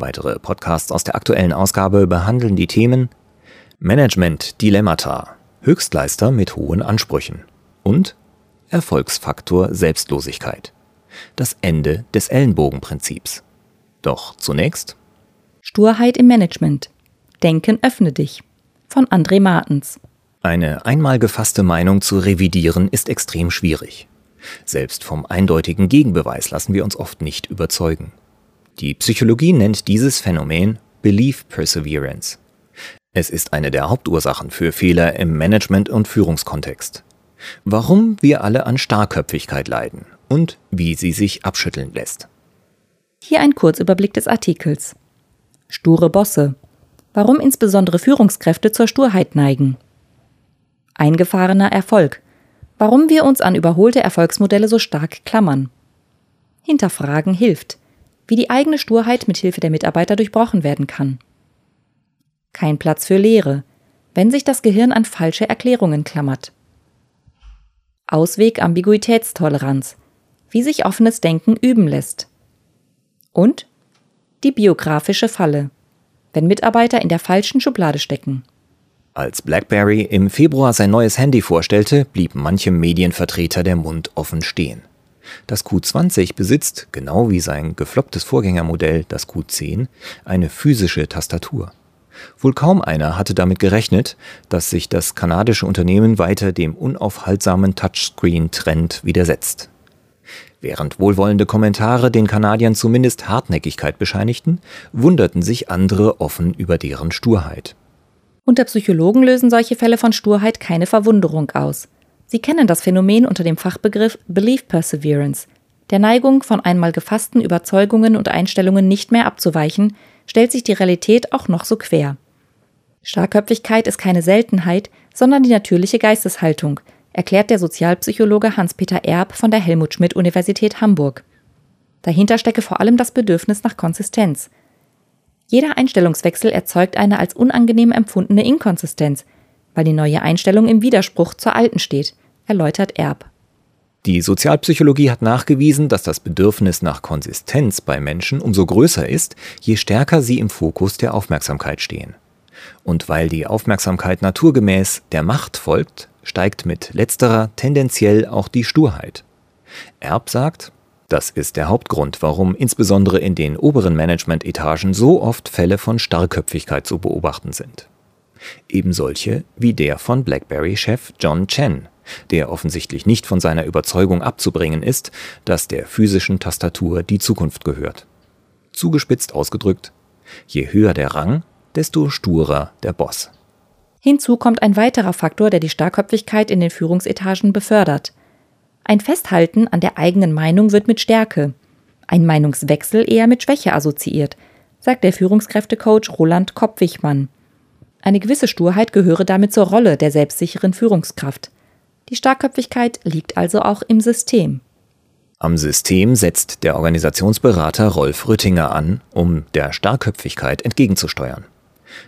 Weitere Podcasts aus der aktuellen Ausgabe behandeln die Themen Management Dilemmata, Höchstleister mit hohen Ansprüchen und Erfolgsfaktor Selbstlosigkeit, das Ende des Ellenbogenprinzips. Doch zunächst Sturheit im Management. Denken öffne dich von André Martens. Eine einmal gefasste Meinung zu revidieren ist extrem schwierig. Selbst vom eindeutigen Gegenbeweis lassen wir uns oft nicht überzeugen. Die Psychologie nennt dieses Phänomen Belief Perseverance. Es ist eine der Hauptursachen für Fehler im Management- und Führungskontext. Warum wir alle an Starrköpfigkeit leiden und wie sie sich abschütteln lässt. Hier ein Kurzüberblick des Artikels. Sture Bosse. Warum insbesondere Führungskräfte zur Sturheit neigen. Eingefahrener Erfolg. Warum wir uns an überholte Erfolgsmodelle so stark klammern. Hinterfragen hilft wie die eigene Sturheit mit Hilfe der Mitarbeiter durchbrochen werden kann. Kein Platz für Lehre, wenn sich das Gehirn an falsche Erklärungen klammert. Ausweg Ambiguitätstoleranz, wie sich offenes Denken üben lässt. Und die biografische Falle, wenn Mitarbeiter in der falschen Schublade stecken. Als BlackBerry im Februar sein neues Handy vorstellte, blieb manchem Medienvertreter der Mund offen stehen. Das Q20 besitzt, genau wie sein geflopptes Vorgängermodell, das Q10, eine physische Tastatur. Wohl kaum einer hatte damit gerechnet, dass sich das kanadische Unternehmen weiter dem unaufhaltsamen Touchscreen-Trend widersetzt. Während wohlwollende Kommentare den Kanadiern zumindest Hartnäckigkeit bescheinigten, wunderten sich andere offen über deren Sturheit. Unter Psychologen lösen solche Fälle von Sturheit keine Verwunderung aus. Sie kennen das Phänomen unter dem Fachbegriff Belief Perseverance. Der Neigung, von einmal gefassten Überzeugungen und Einstellungen nicht mehr abzuweichen, stellt sich die Realität auch noch so quer. Starrköpfigkeit ist keine Seltenheit, sondern die natürliche Geisteshaltung, erklärt der Sozialpsychologe Hans-Peter Erb von der Helmut Schmidt Universität Hamburg. Dahinter stecke vor allem das Bedürfnis nach Konsistenz. Jeder Einstellungswechsel erzeugt eine als unangenehm empfundene Inkonsistenz, weil die neue Einstellung im Widerspruch zur alten steht, erläutert Erb. Die Sozialpsychologie hat nachgewiesen, dass das Bedürfnis nach Konsistenz bei Menschen umso größer ist, je stärker sie im Fokus der Aufmerksamkeit stehen. Und weil die Aufmerksamkeit naturgemäß der Macht folgt, steigt mit letzterer tendenziell auch die Sturheit. Erb sagt, das ist der Hauptgrund, warum insbesondere in den oberen Management-Etagen so oft Fälle von Starrköpfigkeit zu beobachten sind. Eben solche wie der von BlackBerry-Chef John Chen, der offensichtlich nicht von seiner Überzeugung abzubringen ist, dass der physischen Tastatur die Zukunft gehört. Zugespitzt ausgedrückt, je höher der Rang, desto sturer der Boss. Hinzu kommt ein weiterer Faktor, der die Starrköpfigkeit in den Führungsetagen befördert. Ein Festhalten an der eigenen Meinung wird mit Stärke, ein Meinungswechsel eher mit Schwäche assoziiert, sagt der Führungskräftecoach Roland Koppwichmann. Eine gewisse Sturheit gehöre damit zur Rolle der selbstsicheren Führungskraft. Die Starkköpfigkeit liegt also auch im System. Am System setzt der Organisationsberater Rolf Rüttinger an, um der Starkköpfigkeit entgegenzusteuern.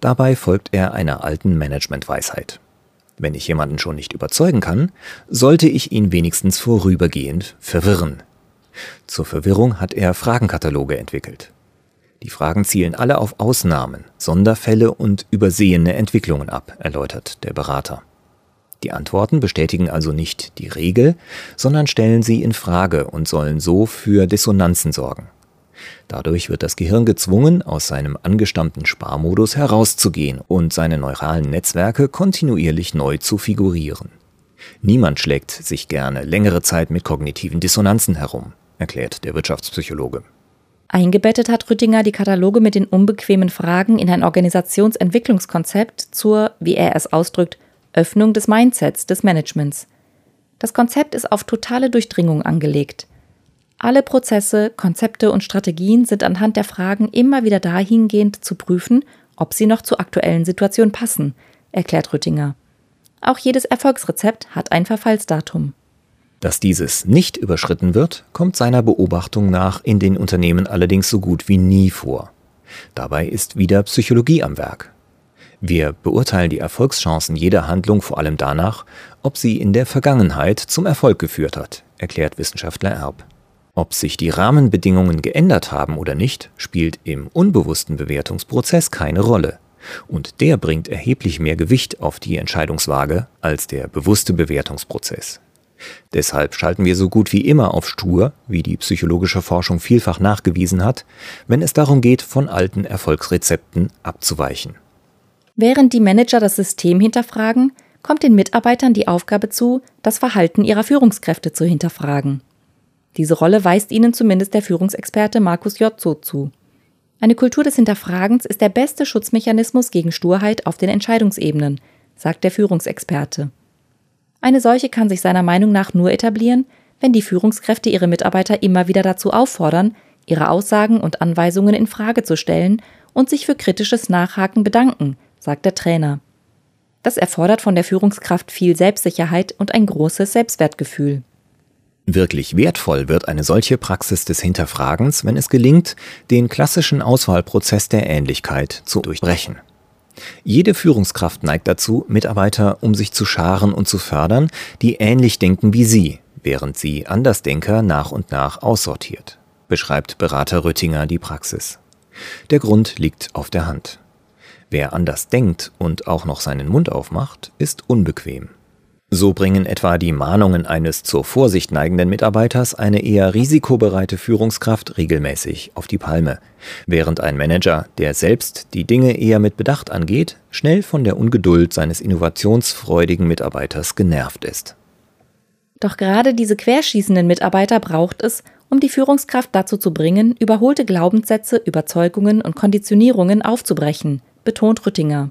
Dabei folgt er einer alten Managementweisheit. Wenn ich jemanden schon nicht überzeugen kann, sollte ich ihn wenigstens vorübergehend verwirren. Zur Verwirrung hat er Fragenkataloge entwickelt. Die Fragen zielen alle auf Ausnahmen, Sonderfälle und übersehene Entwicklungen ab, erläutert der Berater. Die Antworten bestätigen also nicht die Regel, sondern stellen sie in Frage und sollen so für Dissonanzen sorgen. Dadurch wird das Gehirn gezwungen, aus seinem angestammten Sparmodus herauszugehen und seine neuralen Netzwerke kontinuierlich neu zu figurieren. Niemand schlägt sich gerne längere Zeit mit kognitiven Dissonanzen herum, erklärt der Wirtschaftspsychologe. Eingebettet hat Rüttinger die Kataloge mit den unbequemen Fragen in ein Organisationsentwicklungskonzept zur, wie er es ausdrückt, Öffnung des Mindsets des Managements. Das Konzept ist auf totale Durchdringung angelegt. Alle Prozesse, Konzepte und Strategien sind anhand der Fragen immer wieder dahingehend zu prüfen, ob sie noch zur aktuellen Situation passen, erklärt Rüttinger. Auch jedes Erfolgsrezept hat ein Verfallsdatum. Dass dieses nicht überschritten wird, kommt seiner Beobachtung nach in den Unternehmen allerdings so gut wie nie vor. Dabei ist wieder Psychologie am Werk. Wir beurteilen die Erfolgschancen jeder Handlung vor allem danach, ob sie in der Vergangenheit zum Erfolg geführt hat, erklärt Wissenschaftler Erb. Ob sich die Rahmenbedingungen geändert haben oder nicht, spielt im unbewussten Bewertungsprozess keine Rolle. Und der bringt erheblich mehr Gewicht auf die Entscheidungswaage als der bewusste Bewertungsprozess. Deshalb schalten wir so gut wie immer auf stur, wie die psychologische Forschung vielfach nachgewiesen hat, wenn es darum geht, von alten Erfolgsrezepten abzuweichen. Während die Manager das System hinterfragen, kommt den Mitarbeitern die Aufgabe zu, das Verhalten ihrer Führungskräfte zu hinterfragen. Diese Rolle weist ihnen zumindest der Führungsexperte Markus Jotzo zu. Eine Kultur des Hinterfragens ist der beste Schutzmechanismus gegen Sturheit auf den Entscheidungsebenen, sagt der Führungsexperte. Eine solche kann sich seiner Meinung nach nur etablieren, wenn die Führungskräfte ihre Mitarbeiter immer wieder dazu auffordern, ihre Aussagen und Anweisungen in Frage zu stellen und sich für kritisches Nachhaken bedanken, sagt der Trainer. Das erfordert von der Führungskraft viel Selbstsicherheit und ein großes Selbstwertgefühl. Wirklich wertvoll wird eine solche Praxis des Hinterfragens, wenn es gelingt, den klassischen Auswahlprozess der Ähnlichkeit zu durchbrechen. Jede Führungskraft neigt dazu, Mitarbeiter um sich zu scharen und zu fördern, die ähnlich denken wie sie, während sie Andersdenker nach und nach aussortiert, beschreibt Berater Rüttinger die Praxis. Der Grund liegt auf der Hand. Wer anders denkt und auch noch seinen Mund aufmacht, ist unbequem. So bringen etwa die Mahnungen eines zur Vorsicht neigenden Mitarbeiters eine eher risikobereite Führungskraft regelmäßig auf die Palme, während ein Manager, der selbst die Dinge eher mit Bedacht angeht, schnell von der Ungeduld seines innovationsfreudigen Mitarbeiters genervt ist. Doch gerade diese querschießenden Mitarbeiter braucht es, um die Führungskraft dazu zu bringen, überholte Glaubenssätze, Überzeugungen und Konditionierungen aufzubrechen, betont Rüttinger.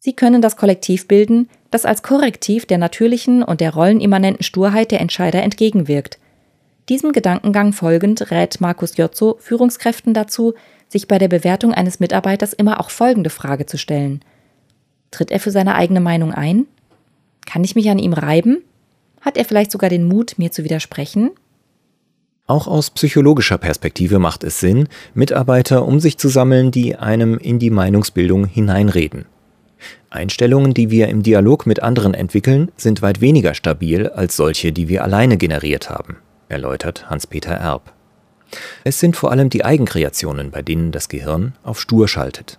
Sie können das Kollektiv bilden, das als Korrektiv der natürlichen und der rollenimmanenten Sturheit der Entscheider entgegenwirkt. Diesem Gedankengang folgend rät Markus Jotzo Führungskräften dazu, sich bei der Bewertung eines Mitarbeiters immer auch folgende Frage zu stellen. Tritt er für seine eigene Meinung ein? Kann ich mich an ihm reiben? Hat er vielleicht sogar den Mut, mir zu widersprechen? Auch aus psychologischer Perspektive macht es Sinn, Mitarbeiter um sich zu sammeln, die einem in die Meinungsbildung hineinreden. Einstellungen, die wir im Dialog mit anderen entwickeln, sind weit weniger stabil als solche, die wir alleine generiert haben, erläutert Hans-Peter Erb. Es sind vor allem die Eigenkreationen, bei denen das Gehirn auf Stur schaltet.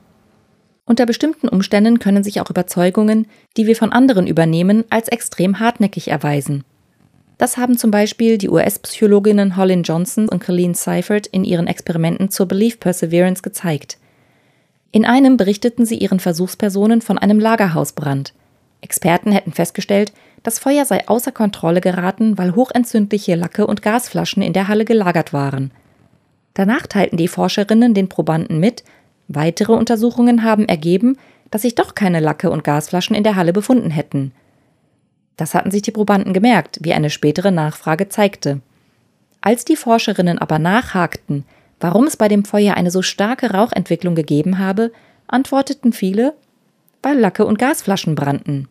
Unter bestimmten Umständen können sich auch Überzeugungen, die wir von anderen übernehmen, als extrem hartnäckig erweisen. Das haben zum Beispiel die US-Psychologinnen Holly Johnson und Colleen Seifert in ihren Experimenten zur Belief Perseverance gezeigt. In einem berichteten sie ihren Versuchspersonen von einem Lagerhausbrand. Experten hätten festgestellt, das Feuer sei außer Kontrolle geraten, weil hochentzündliche Lacke und Gasflaschen in der Halle gelagert waren. Danach teilten die Forscherinnen den Probanden mit, weitere Untersuchungen haben ergeben, dass sich doch keine Lacke und Gasflaschen in der Halle befunden hätten. Das hatten sich die Probanden gemerkt, wie eine spätere Nachfrage zeigte. Als die Forscherinnen aber nachhakten, warum es bei dem Feuer eine so starke Rauchentwicklung gegeben habe, antworteten viele, weil Lacke und Gasflaschen brannten.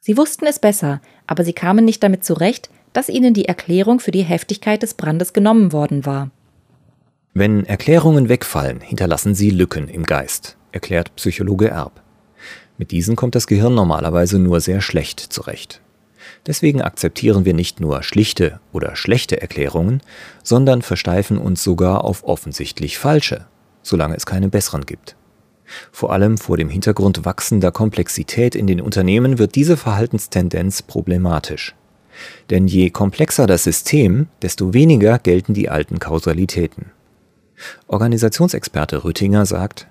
Sie wussten es besser, aber sie kamen nicht damit zurecht, dass ihnen die Erklärung für die Heftigkeit des Brandes genommen worden war. Wenn Erklärungen wegfallen, hinterlassen sie Lücken im Geist, erklärt Psychologe Erb. Mit diesen kommt das Gehirn normalerweise nur sehr schlecht zurecht. Deswegen akzeptieren wir nicht nur schlichte oder schlechte Erklärungen, sondern versteifen uns sogar auf offensichtlich falsche, solange es keine besseren gibt. Vor allem vor dem Hintergrund wachsender Komplexität in den Unternehmen wird diese Verhaltenstendenz problematisch. Denn je komplexer das System, desto weniger gelten die alten Kausalitäten. Organisationsexperte Rüttinger sagt,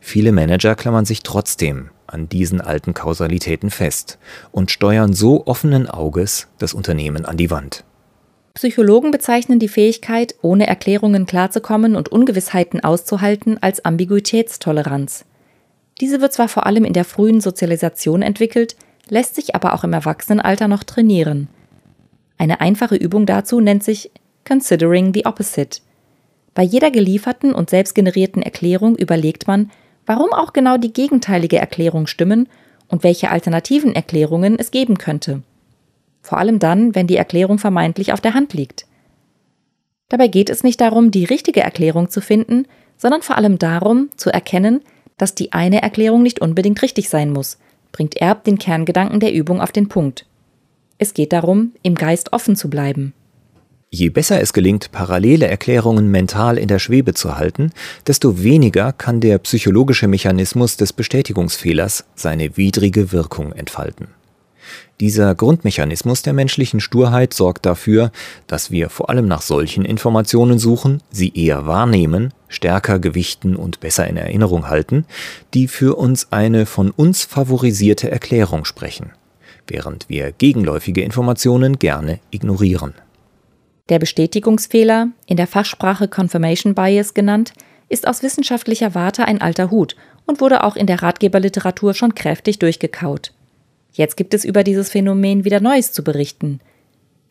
viele Manager klammern sich trotzdem an diesen alten Kausalitäten fest und steuern so offenen Auges das Unternehmen an die Wand. Psychologen bezeichnen die Fähigkeit, ohne Erklärungen klarzukommen und Ungewissheiten auszuhalten, als Ambiguitätstoleranz. Diese wird zwar vor allem in der frühen Sozialisation entwickelt, lässt sich aber auch im Erwachsenenalter noch trainieren. Eine einfache Übung dazu nennt sich Considering the Opposite. Bei jeder gelieferten und selbstgenerierten Erklärung überlegt man, warum auch genau die gegenteilige Erklärung stimmen und welche alternativen Erklärungen es geben könnte. Vor allem dann, wenn die Erklärung vermeintlich auf der Hand liegt. Dabei geht es nicht darum, die richtige Erklärung zu finden, sondern vor allem darum, zu erkennen, dass die eine Erklärung nicht unbedingt richtig sein muss, bringt Erb den Kerngedanken der Übung auf den Punkt. Es geht darum, im Geist offen zu bleiben. Je besser es gelingt, parallele Erklärungen mental in der Schwebe zu halten, desto weniger kann der psychologische Mechanismus des Bestätigungsfehlers seine widrige Wirkung entfalten. Dieser Grundmechanismus der menschlichen Sturheit sorgt dafür, dass wir vor allem nach solchen Informationen suchen, sie eher wahrnehmen, stärker gewichten und besser in Erinnerung halten, die für uns eine von uns favorisierte Erklärung sprechen, während wir gegenläufige Informationen gerne ignorieren. Der Bestätigungsfehler, in der Fachsprache Confirmation Bias genannt, ist aus wissenschaftlicher Warte ein alter Hut und wurde auch in der Ratgeberliteratur schon kräftig durchgekaut. Jetzt gibt es über dieses Phänomen wieder Neues zu berichten.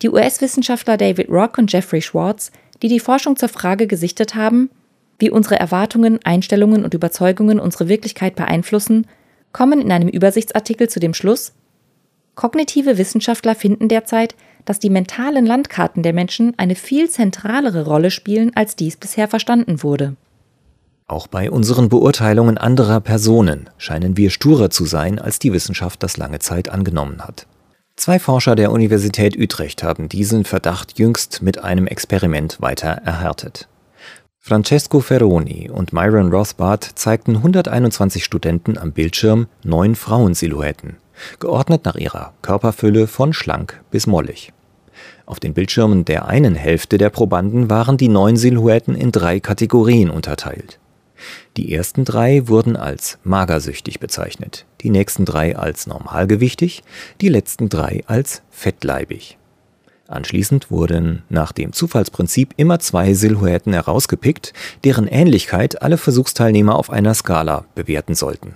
Die US-Wissenschaftler David Rock und Jeffrey Schwartz, die die Forschung zur Frage gesichtet haben, wie unsere Erwartungen, Einstellungen und Überzeugungen unsere Wirklichkeit beeinflussen, kommen in einem Übersichtsartikel zu dem Schluss, kognitive Wissenschaftler finden derzeit, dass die mentalen Landkarten der Menschen eine viel zentralere Rolle spielen, als dies bisher verstanden wurde. Auch bei unseren Beurteilungen anderer Personen scheinen wir sturer zu sein, als die Wissenschaft das lange Zeit angenommen hat. Zwei Forscher der Universität Utrecht haben diesen Verdacht jüngst mit einem Experiment weiter erhärtet. Francesco Ferroni und Myron Rothbard zeigten 121 Studenten am Bildschirm neun Frauensilhouetten, geordnet nach ihrer Körperfülle von schlank bis mollig. Auf den Bildschirmen der einen Hälfte der Probanden waren die neun Silhouetten in drei Kategorien unterteilt. Die ersten drei wurden als magersüchtig bezeichnet, die nächsten drei als normalgewichtig, die letzten drei als fettleibig. Anschließend wurden nach dem Zufallsprinzip immer zwei Silhouetten herausgepickt, deren Ähnlichkeit alle Versuchsteilnehmer auf einer Skala bewerten sollten.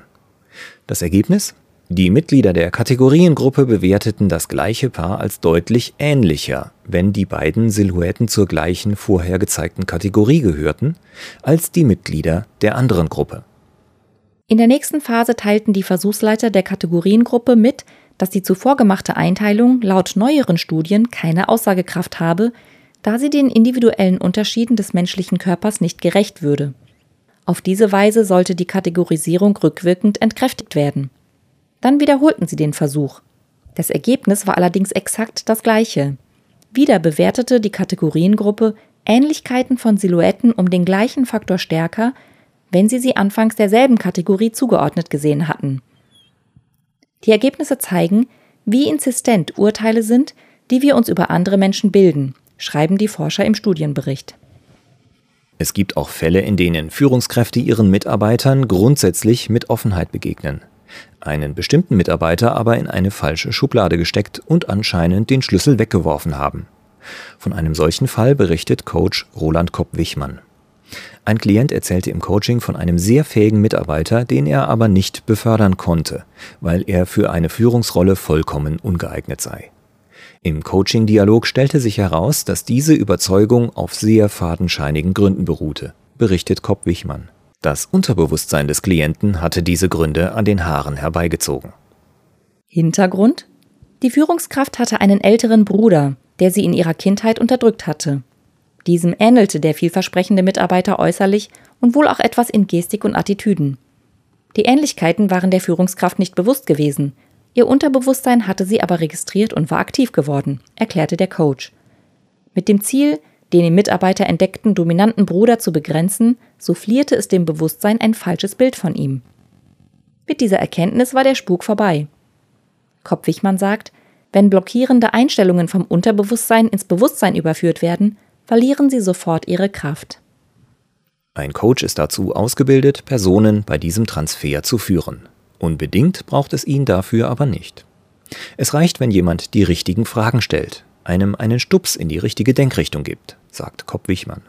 Das Ergebnis? Die Mitglieder der Kategoriengruppe bewerteten das gleiche Paar als deutlich ähnlicher, wenn die beiden Silhouetten zur gleichen vorher gezeigten Kategorie gehörten, als die Mitglieder der anderen Gruppe. In der nächsten Phase teilten die Versuchsleiter der Kategoriengruppe mit, dass die zuvor gemachte Einteilung laut neueren Studien keine Aussagekraft habe, da sie den individuellen Unterschieden des menschlichen Körpers nicht gerecht würde. Auf diese Weise sollte die Kategorisierung rückwirkend entkräftigt werden. Dann wiederholten sie den Versuch. Das Ergebnis war allerdings exakt das gleiche. Wieder bewertete die Kategoriengruppe Ähnlichkeiten von Silhouetten um den gleichen Faktor stärker, wenn sie sie anfangs derselben Kategorie zugeordnet gesehen hatten. Die Ergebnisse zeigen, wie insistent Urteile sind, die wir uns über andere Menschen bilden, schreiben die Forscher im Studienbericht. Es gibt auch Fälle, in denen Führungskräfte ihren Mitarbeitern grundsätzlich mit Offenheit begegnen einen bestimmten Mitarbeiter aber in eine falsche Schublade gesteckt und anscheinend den Schlüssel weggeworfen haben. Von einem solchen Fall berichtet Coach Roland Kopp-Wichmann. Ein Klient erzählte im Coaching von einem sehr fähigen Mitarbeiter, den er aber nicht befördern konnte, weil er für eine Führungsrolle vollkommen ungeeignet sei. Im Coaching-Dialog stellte sich heraus, dass diese Überzeugung auf sehr fadenscheinigen Gründen beruhte, berichtet Kopp-Wichmann. Das Unterbewusstsein des Klienten hatte diese Gründe an den Haaren herbeigezogen. Hintergrund? Die Führungskraft hatte einen älteren Bruder, der sie in ihrer Kindheit unterdrückt hatte. Diesem ähnelte der vielversprechende Mitarbeiter äußerlich und wohl auch etwas in Gestik und Attitüden. Die Ähnlichkeiten waren der Führungskraft nicht bewusst gewesen. Ihr Unterbewusstsein hatte sie aber registriert und war aktiv geworden, erklärte der Coach. Mit dem Ziel, den im Mitarbeiter entdeckten dominanten Bruder zu begrenzen, soufflierte es dem Bewusstsein ein falsches Bild von ihm. Mit dieser Erkenntnis war der Spuk vorbei. Kopp-Wichmann sagt, wenn blockierende Einstellungen vom Unterbewusstsein ins Bewusstsein überführt werden, verlieren sie sofort ihre Kraft. Ein Coach ist dazu ausgebildet, Personen bei diesem Transfer zu führen. Unbedingt braucht es ihn dafür aber nicht. Es reicht, wenn jemand die richtigen Fragen stellt, einem einen Stups in die richtige Denkrichtung gibt, sagt Kopp Wichmann.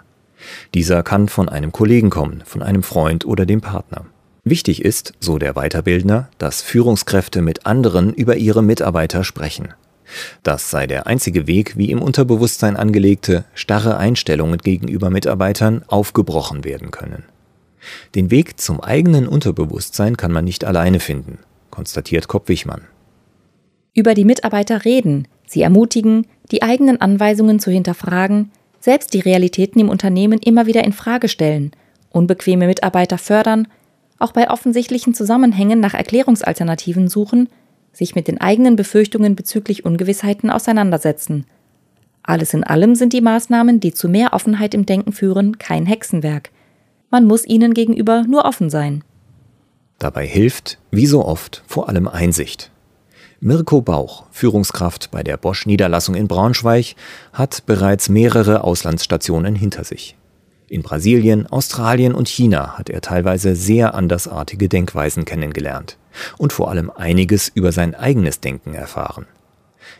Dieser kann von einem Kollegen kommen, von einem Freund oder dem Partner. Wichtig ist, so der Weiterbildner, dass Führungskräfte mit anderen über ihre Mitarbeiter sprechen. Das sei der einzige Weg, wie im Unterbewusstsein angelegte, starre Einstellungen gegenüber Mitarbeitern aufgebrochen werden können. Den Weg zum eigenen Unterbewusstsein kann man nicht alleine finden, konstatiert Kopp-Wichmann. Über die Mitarbeiter reden, sie ermutigen, die eigenen Anweisungen zu hinterfragen, selbst die Realitäten im Unternehmen immer wieder in Frage stellen, unbequeme Mitarbeiter fördern, auch bei offensichtlichen Zusammenhängen nach Erklärungsalternativen suchen, sich mit den eigenen Befürchtungen bezüglich Ungewissheiten auseinandersetzen. Alles in allem sind die Maßnahmen, die zu mehr Offenheit im Denken führen, kein Hexenwerk. Man muss ihnen gegenüber nur offen sein. Dabei hilft, wie so oft, vor allem Einsicht. Mirko Bauch, Führungskraft bei der Bosch-Niederlassung in Braunschweig, hat bereits mehrere Auslandsstationen hinter sich. In Brasilien, Australien und China hat er teilweise sehr andersartige Denkweisen kennengelernt und vor allem einiges über sein eigenes Denken erfahren.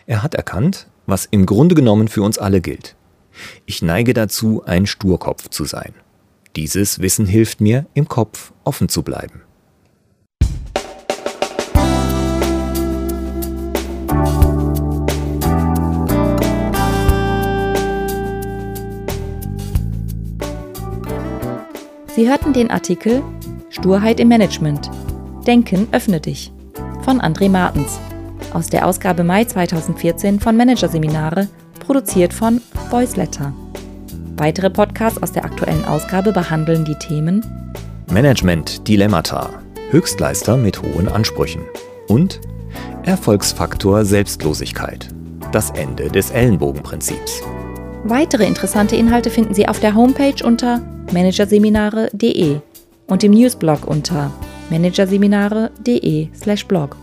Er hat erkannt, was im Grunde genommen für uns alle gilt. Ich neige dazu, ein Sturkopf zu sein. Dieses Wissen hilft mir, im Kopf offen zu bleiben. Sie hörten den Artikel Sturheit im Management. Denken öffne dich von André Martens aus der Ausgabe Mai 2014 von Managerseminare, produziert von Voiceletter. Weitere Podcasts aus der aktuellen Ausgabe behandeln die Themen Management Dilemmata, Höchstleister mit hohen Ansprüchen und Erfolgsfaktor Selbstlosigkeit, das Ende des Ellenbogenprinzips. Weitere interessante Inhalte finden Sie auf der Homepage unter managerseminare.de und im Newsblog unter managerseminare.de/blog.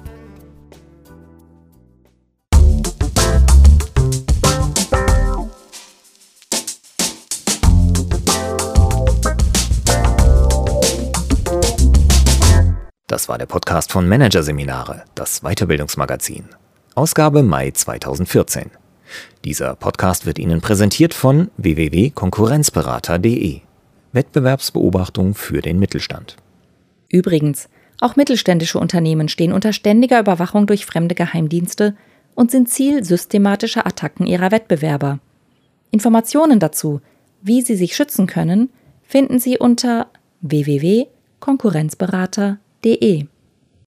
Das war der Podcast von Managerseminare, das Weiterbildungsmagazin. Ausgabe Mai 2014. Dieser Podcast wird Ihnen präsentiert von www.konkurrenzberater.de. Wettbewerbsbeobachtung für den Mittelstand. Übrigens, auch mittelständische Unternehmen stehen unter ständiger Überwachung durch fremde Geheimdienste und sind Ziel systematischer Attacken ihrer Wettbewerber. Informationen dazu, wie sie sich schützen können, finden Sie unter www.konkurrenzberater.de.